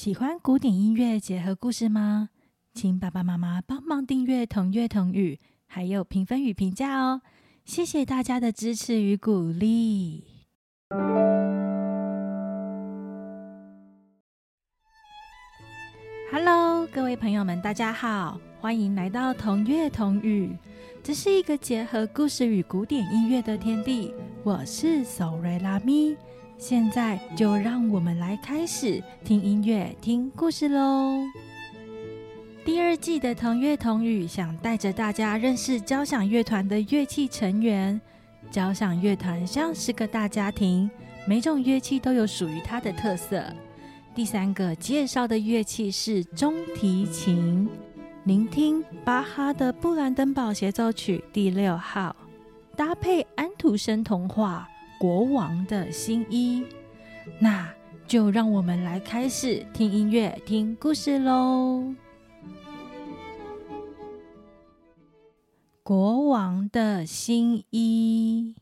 喜欢古典音乐结合故事吗？请爸爸妈妈帮忙订阅同乐同语，还有评分与评价哦！谢谢大家的支持与鼓励。Hello，各位朋友们，大家好，欢迎来到同乐同语。这是一个结合故事与古典音乐的天地。我是索瑞拉咪。现在就让我们来开始听音乐、听故事喽。第二季的同乐同语想带着大家认识交响乐团的乐器成员。交响乐团像是个大家庭，每种乐器都有属于它的特色。第三个介绍的乐器是中提琴。聆听巴哈的布兰登堡协奏曲第六号，搭配安徒生童话。国王的新衣，那就让我们来开始听音乐、听故事喽。国王的新衣。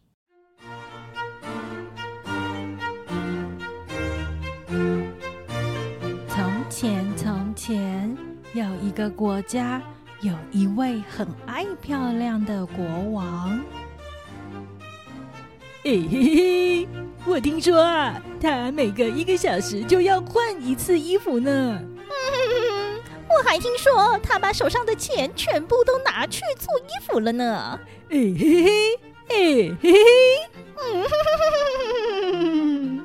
从前，从前有一个国家，有一位很爱漂亮的国王。嘿嘿嘿，我听说啊，他每隔一个小时就要换一次衣服呢。嗯，我还听说他把手上的钱全部都拿去做衣服了呢。嘿嘿嘿，嘿嘿嘿，嗯，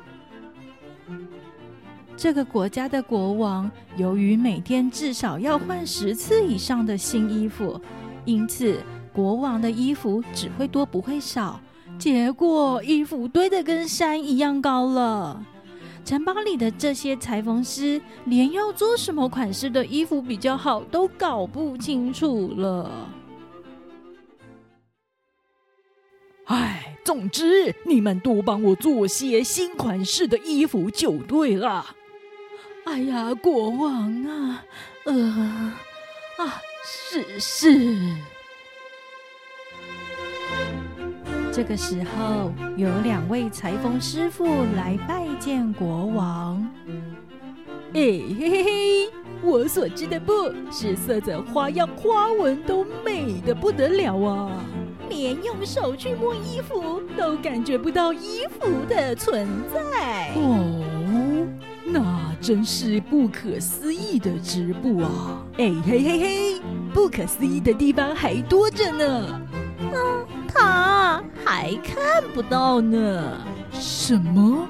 这个国家的国王由于每天至少要换十次以上的新衣服，因此国王的衣服只会多不会少。结果衣服堆得跟山一样高了，城堡里的这些裁缝师连要做什么款式的衣服比较好都搞不清楚了。唉，总之你们多帮我做些新款式的衣服就对了。哎呀，国王啊，呃，啊，是是。这个时候，有两位裁缝师傅来拜见国王。哎嘿嘿嘿，我所织的布是色泽、花样、花纹都美的不得了啊！连用手去摸衣服都感觉不到衣服的存在。哦，那真是不可思议的织布啊！哎嘿嘿嘿，不可思议的地方还多着呢。还看不到呢。什么？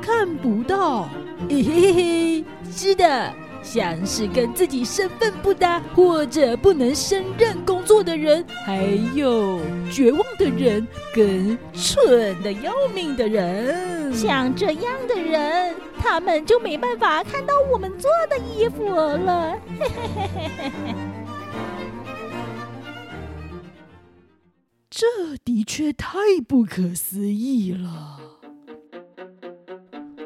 看不到？嘿嘿嘿，是的，像是跟自己身份不搭或者不能胜任工作的人，还有绝望的人跟蠢的要命的人，像这样的人，他们就没办法看到我们做的衣服了。嘿嘿嘿嘿嘿这的确太不可思议了！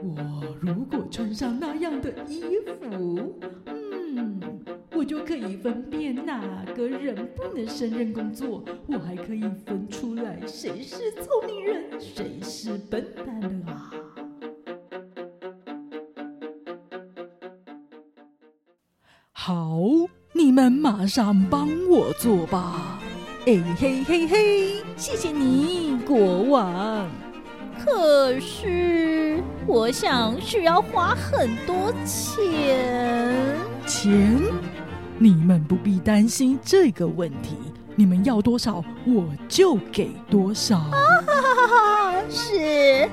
我如果穿上那样的衣服，嗯，我就可以分辨哪个人不能胜任工作，我还可以分出来谁是聪明人，谁是笨蛋了啊！好，你们马上帮我做吧。哎嘿嘿嘿，谢谢你，国王。可是，我想需要花很多钱。钱？你们不必担心这个问题。你们要多少，我就给多少。啊是，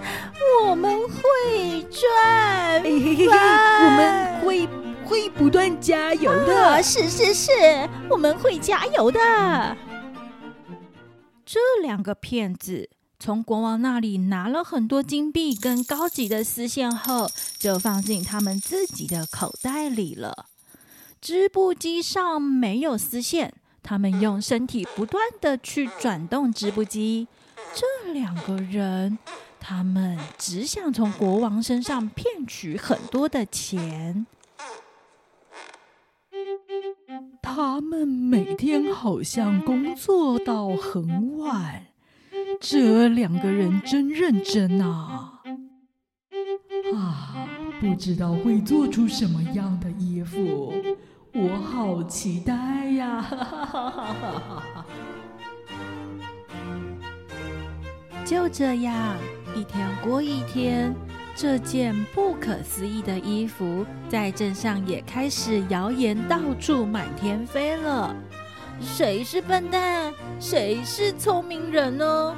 我们会赚。嘿嘿嘿，我们会会不断加油的。是是是，我们会加油的。这两个骗子从国王那里拿了很多金币跟高级的丝线后，就放进他们自己的口袋里了。织布机上没有丝线，他们用身体不断的去转动织布机。这两个人，他们只想从国王身上骗取很多的钱。他们每天好像工作到很晚，这两个人真认真啊！啊，不知道会做出什么样的衣服，我好期待呀！就这样，一天过一天，这件不可思议的衣服在镇上也开始谣言到处满天飞了。谁是笨蛋？谁是聪明人呢？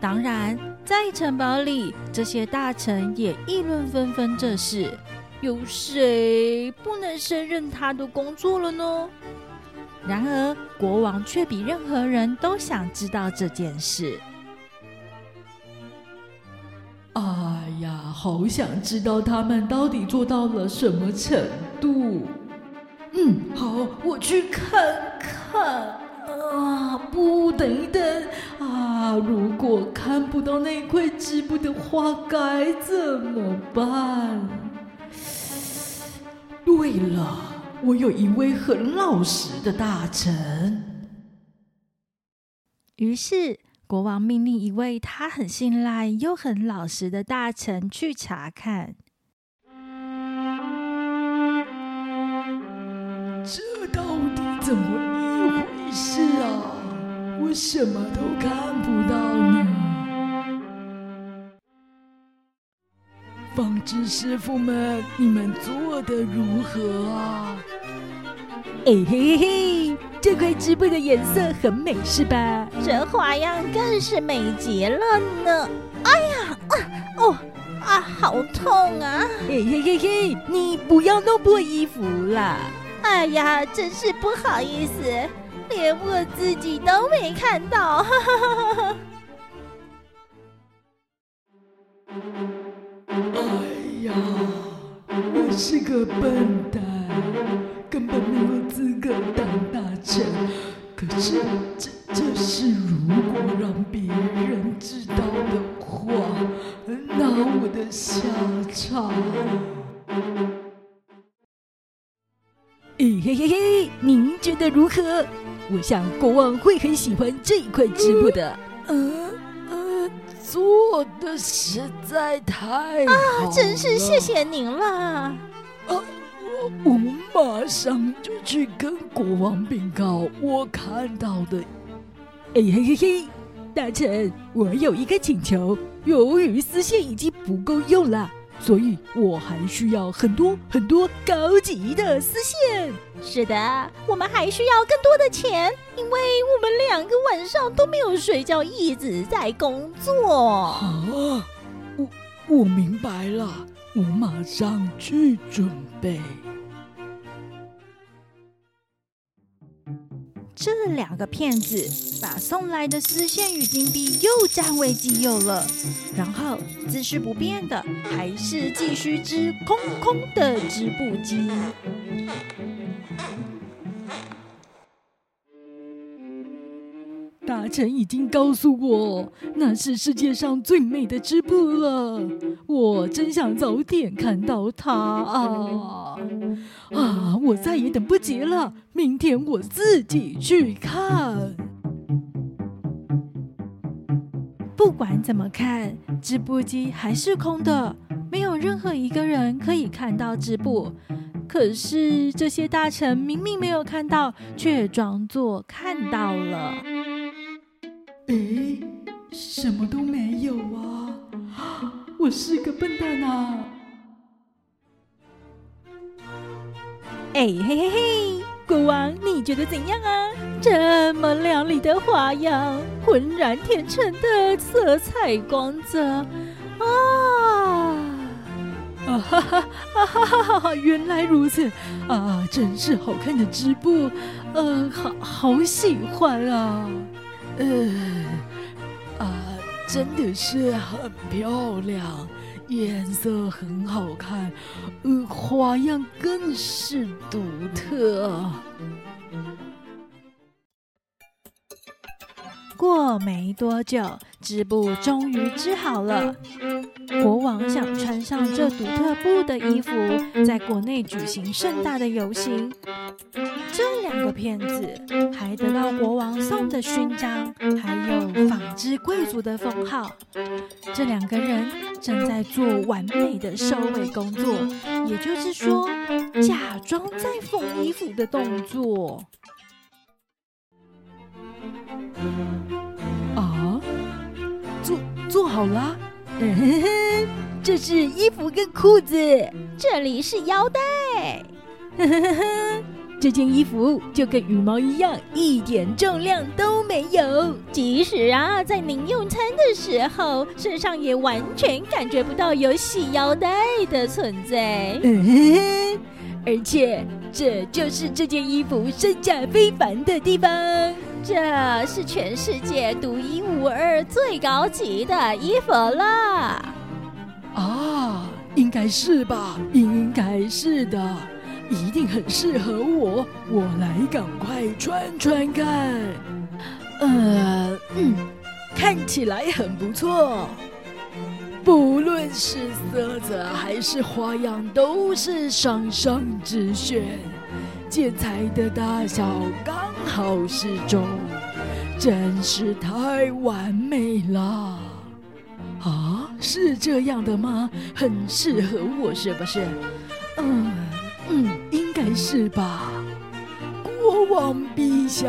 当然，在城堡里，这些大臣也议论纷纷这事。有谁不能胜任他的工作了呢？然而，国王却比任何人都想知道这件事。哎呀，好想知道他们到底做到了什么程度。嗯，好，我去看看。啊，不，等一等。啊，如果看不到那块织布的话，该怎么办？对了，我有一位很老实的大臣。于是，国王命令一位他很信赖又很老实的大臣去查看。这到底怎么一回事啊？我什么都看不到呢。纺织师傅们，你们做的如何啊？哎嘿嘿，这块织布的颜色很美，是吧？这花样更是美极了呢！哎呀，啊哦啊，好痛啊！嘿嘿嘿嘿，你不要弄破衣服啦！哎呀，真是不好意思，连我自己都没看到。哈哈哈哈我是个笨蛋，是，这这是如果让别人知道的话，那我的下场……嘿嘿嘿嘿，您觉得如何？我想国王会很喜欢这一块织布的。嗯。做的实在太好啊！真是谢谢您了。啊，我我马上就去跟国王禀告我看到的。哎嘿嘿嘿，大臣，我有一个请求，由于丝线已经不够用了。所以我还需要很多很多高级的丝线。是的，我们还需要更多的钱，因为我们两个晚上都没有睡觉，一直在工作。啊，我我明白了，我马上去准备。这两个骗子把送来的丝线与金币又占为己有了，然后姿势不变的还是继续织空空的织布机。大臣已经告诉我，那是世界上最美的织布了。我真想早点看到它啊！啊，我再也等不及了，明天我自己去看。不管怎么看，织布机还是空的，没有任何一个人可以看到织布。可是这些大臣明明没有看到，却装作看到了。哎，什么都没有啊！我是个笨蛋啊！哎嘿嘿嘿，国王，你觉得怎样啊？这么亮丽的花样，浑然天成的色彩光泽，啊！啊哈哈啊哈哈哈！原来如此啊，真是好看的织布，呃，好好喜欢啊！呃，啊，真的是很漂亮，颜色很好看，呃，花样更是独特。过没多久，织布终于织好了。国王想穿上这独特布的衣服，在国内举行盛大的游行。这两个骗子还得到国王送的勋章，还有纺织贵族的封号。这两个人正在做完美的收尾工作，也就是说，假装在缝衣服的动作。做做好了。这是衣服跟裤子，这里是腰带。这件衣服就跟羽毛一样，一点重量都没有。即使啊，在您用餐的时候，身上也完全感觉不到有系腰带的存在。而且，这就是这件衣服身价非凡的地方。这是全世界独一无二、最高级的衣服了。啊，应该是吧？应该是的，一定很适合我。我来赶快穿穿看。呃，嗯，看起来很不错。不论是色泽还是花样，都是上上之选。剪裁的大小刚好适中，真是太完美了。啊，是这样的吗？很适合我，是不是？嗯嗯，应该是吧。国王陛下，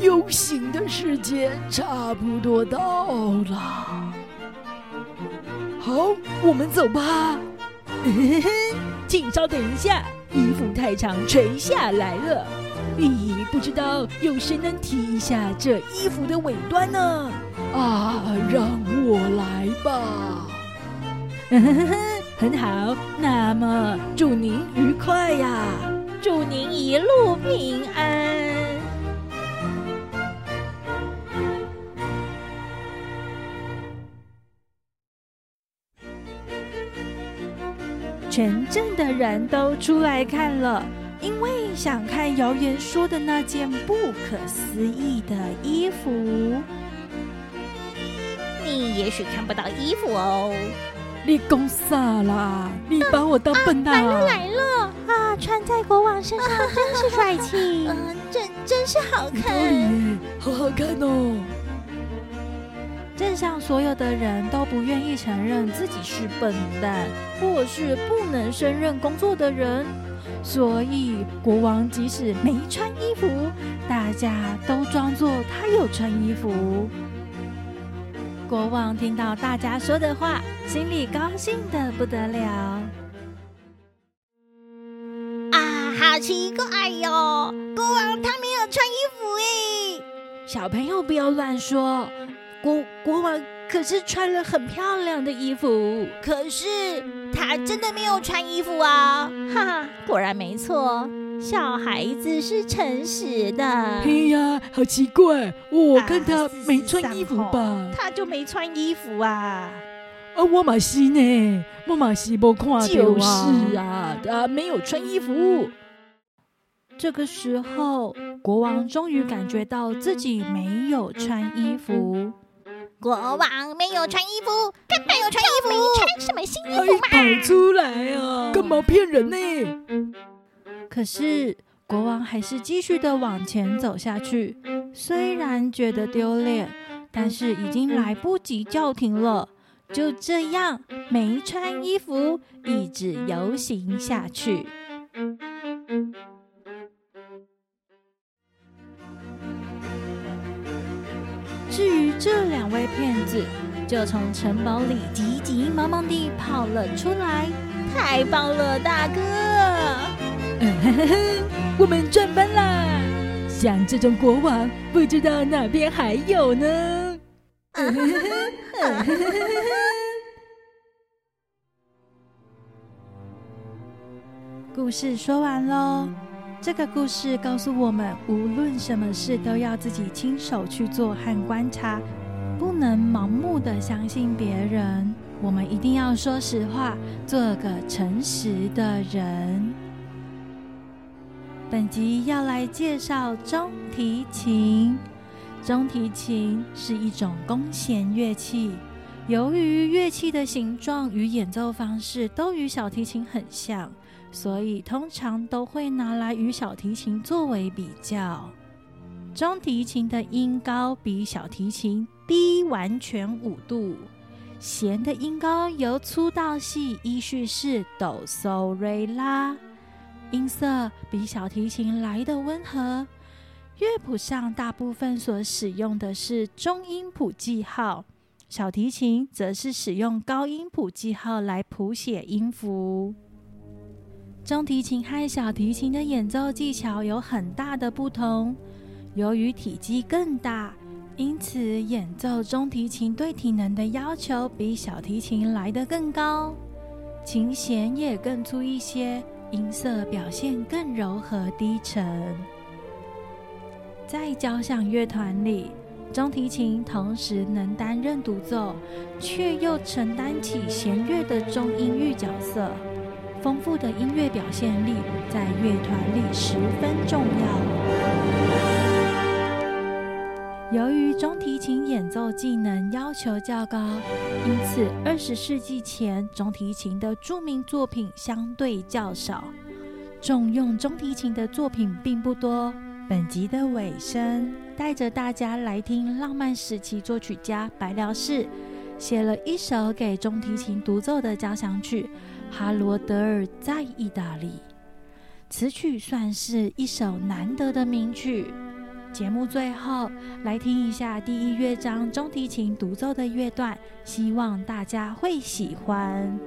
游行的时间差不多到了。好，我们走吧。请稍等一下，衣服太长垂下来了。咦，不知道有谁能提一下这衣服的尾端呢？啊，让我来吧。很好，那么祝您愉快呀，祝您一路平安。全镇的人都出来看了，因为想看谣言说的那件不可思议的衣服。你也许看不到衣服哦。你讲啥啦？你把我当笨蛋啊！来了来了啊！穿在国王身上真是帅气，嗯，真真是好看，好好看哦。镇上所有的人都不愿意承认自己是笨蛋，或是不能胜任工作的人，所以国王即使没穿衣服，大家都装作他有穿衣服。国王听到大家说的话，心里高兴的不得了。啊，好奇怪哟！国王他没有穿衣服诶。小朋友不要乱说。国国王可是穿了很漂亮的衣服，可是他真的没有穿衣服啊！哈哈，果然没错，小孩子是诚实的。嘿呀，好奇怪，我看他没穿衣服吧？他就没穿衣服啊！啊，我马西呢？我马西不看到就是啊，他没有穿衣服。这个时候，国王终于感觉到自己没有穿衣服。国王没有穿衣服，根本有穿衣服，穿什么新衣服嘛？跑出来啊！干嘛骗人呢？可是国王还是继续的往前走下去，虽然觉得丢脸，但是已经来不及叫停了。就这样，没穿衣服，一直游行下去。两位骗子，就从城堡里急急忙忙地跑了出来。太棒了，大哥！我们赚翻啦！像这种国王，不知道哪边还有呢。故事说完喽。这个故事告诉我们，无论什么事都要自己亲手去做和观察，不能盲目的相信别人。我们一定要说实话，做个诚实的人。本集要来介绍中提琴。中提琴是一种弓弦乐器，由于乐器的形状与演奏方式都与小提琴很像，所以通常都会拿来与小提琴作为比较。中提琴的音高比小提琴低完全五度，弦的音高由粗到细依序是哆、嗦、瑞、拉，音色比小提琴来的温和。乐谱上大部分所使用的是中音谱记号，小提琴则是使用高音谱记号来谱写音符。中提琴和小提琴的演奏技巧有很大的不同，由于体积更大，因此演奏中提琴对体能的要求比小提琴来得更高，琴弦也更粗一些，音色表现更柔和低沉。在交响乐团里，中提琴同时能担任独奏，却又承担起弦乐的中音域角色。丰富的音乐表现力在乐团里十分重要。由于中提琴演奏技能要求较高，因此二十世纪前中提琴的著名作品相对较少，重用中提琴的作品并不多。本集的尾声，带着大家来听浪漫时期作曲家白辽士写了一首给中提琴独奏的交响曲《哈罗德尔在意大利》。此曲算是一首难得的名曲。节目最后来听一下第一乐章中提琴独奏的乐段，希望大家会喜欢。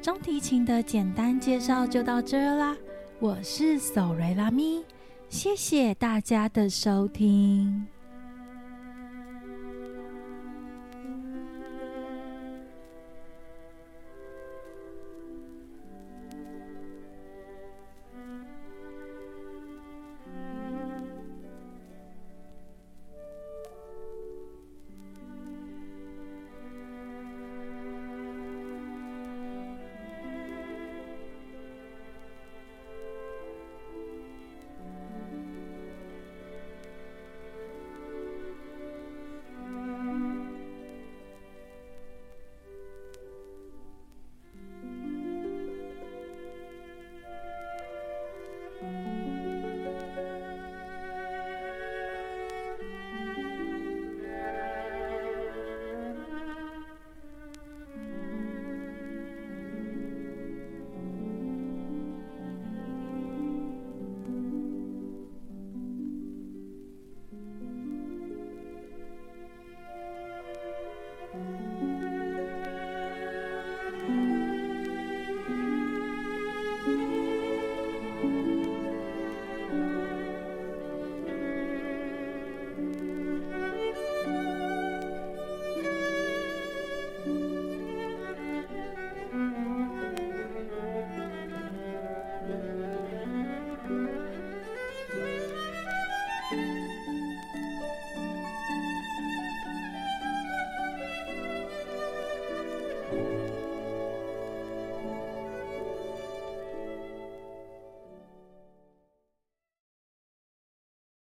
中提琴的简单介绍就到这啦。我是索瑞拉咪，谢谢大家的收听。